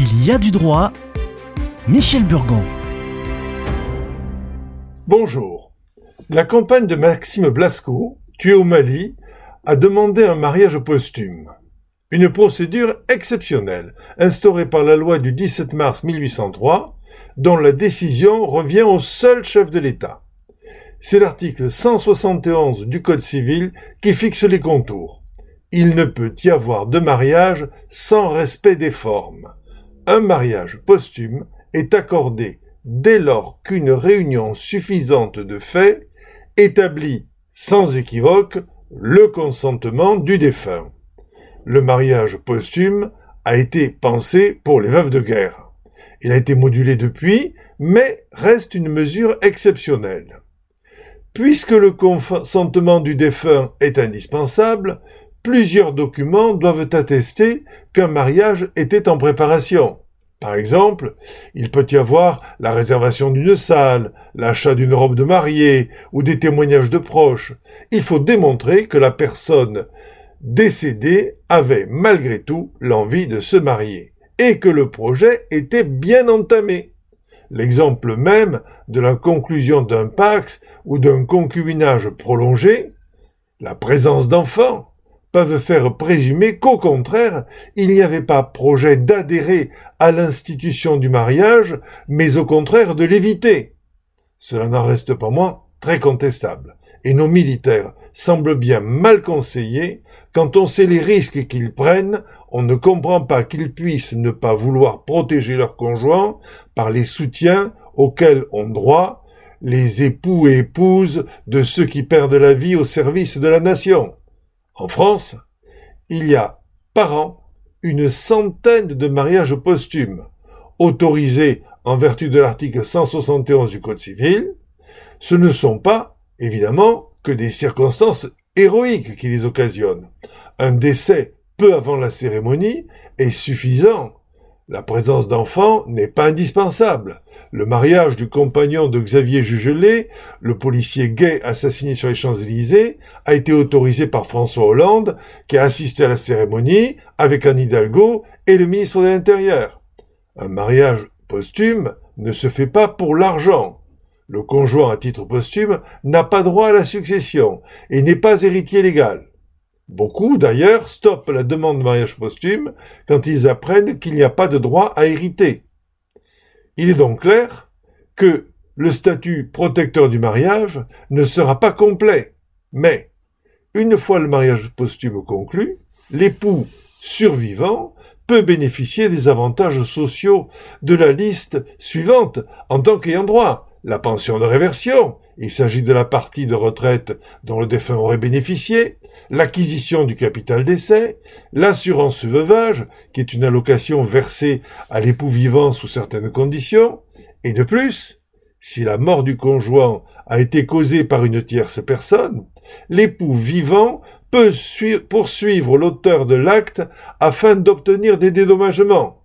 Il y a du droit. Michel Burgon. Bonjour. La campagne de Maxime Blasco, tué au Mali, a demandé un mariage posthume. Une procédure exceptionnelle, instaurée par la loi du 17 mars 1803, dont la décision revient au seul chef de l'État. C'est l'article 171 du Code civil qui fixe les contours. Il ne peut y avoir de mariage sans respect des formes un mariage posthume est accordé dès lors qu'une réunion suffisante de faits établit sans équivoque le consentement du défunt. Le mariage posthume a été pensé pour les veuves de guerre. Il a été modulé depuis, mais reste une mesure exceptionnelle. Puisque le consentement du défunt est indispensable, plusieurs documents doivent attester qu'un mariage était en préparation. Par exemple, il peut y avoir la réservation d'une salle, l'achat d'une robe de mariée ou des témoignages de proches. Il faut démontrer que la personne décédée avait malgré tout l'envie de se marier et que le projet était bien entamé. L'exemple même de la conclusion d'un pax ou d'un concubinage prolongé, la présence d'enfants, faire présumer qu'au contraire, il n'y avait pas projet d'adhérer à l'institution du mariage, mais au contraire de l'éviter. Cela n'en reste pas moins très contestable. Et nos militaires semblent bien mal conseillés. Quand on sait les risques qu'ils prennent, on ne comprend pas qu'ils puissent ne pas vouloir protéger leurs conjoints par les soutiens auxquels ont droit les époux et épouses de ceux qui perdent la vie au service de la nation. En France, il y a par an une centaine de mariages posthumes autorisés en vertu de l'article 171 du Code civil. Ce ne sont pas, évidemment, que des circonstances héroïques qui les occasionnent. Un décès peu avant la cérémonie est suffisant. La présence d'enfants n'est pas indispensable. Le mariage du compagnon de Xavier Jugelet, le policier gay assassiné sur les Champs-Élysées, a été autorisé par François Hollande, qui a assisté à la cérémonie avec Anne Hidalgo et le ministre de l'Intérieur. Un mariage posthume ne se fait pas pour l'argent. Le conjoint à titre posthume n'a pas droit à la succession et n'est pas héritier légal. Beaucoup, d'ailleurs, stoppent la demande de mariage posthume quand ils apprennent qu'il n'y a pas de droit à hériter. Il est donc clair que le statut protecteur du mariage ne sera pas complet. Mais, une fois le mariage posthume conclu, l'époux survivant peut bénéficier des avantages sociaux de la liste suivante en tant qu'ayant droit. La pension de réversion, il s'agit de la partie de retraite dont le défunt aurait bénéficié, l'acquisition du capital d'essai, l'assurance veuvage, qui est une allocation versée à l'époux vivant sous certaines conditions, et de plus, si la mort du conjoint a été causée par une tierce personne, l'époux vivant peut poursuivre l'auteur de l'acte afin d'obtenir des dédommagements.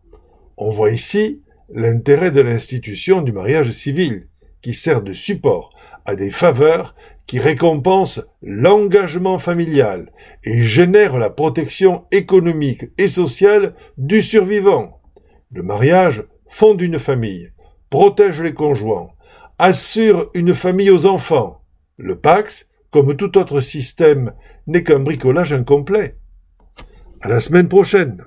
On voit ici l'intérêt de l'institution du mariage civil, qui sert de support à des faveurs qui récompense l'engagement familial et génère la protection économique et sociale du survivant. Le mariage fonde une famille, protège les conjoints, assure une famille aux enfants. Le Pax, comme tout autre système, n'est qu'un bricolage incomplet. À la semaine prochaine.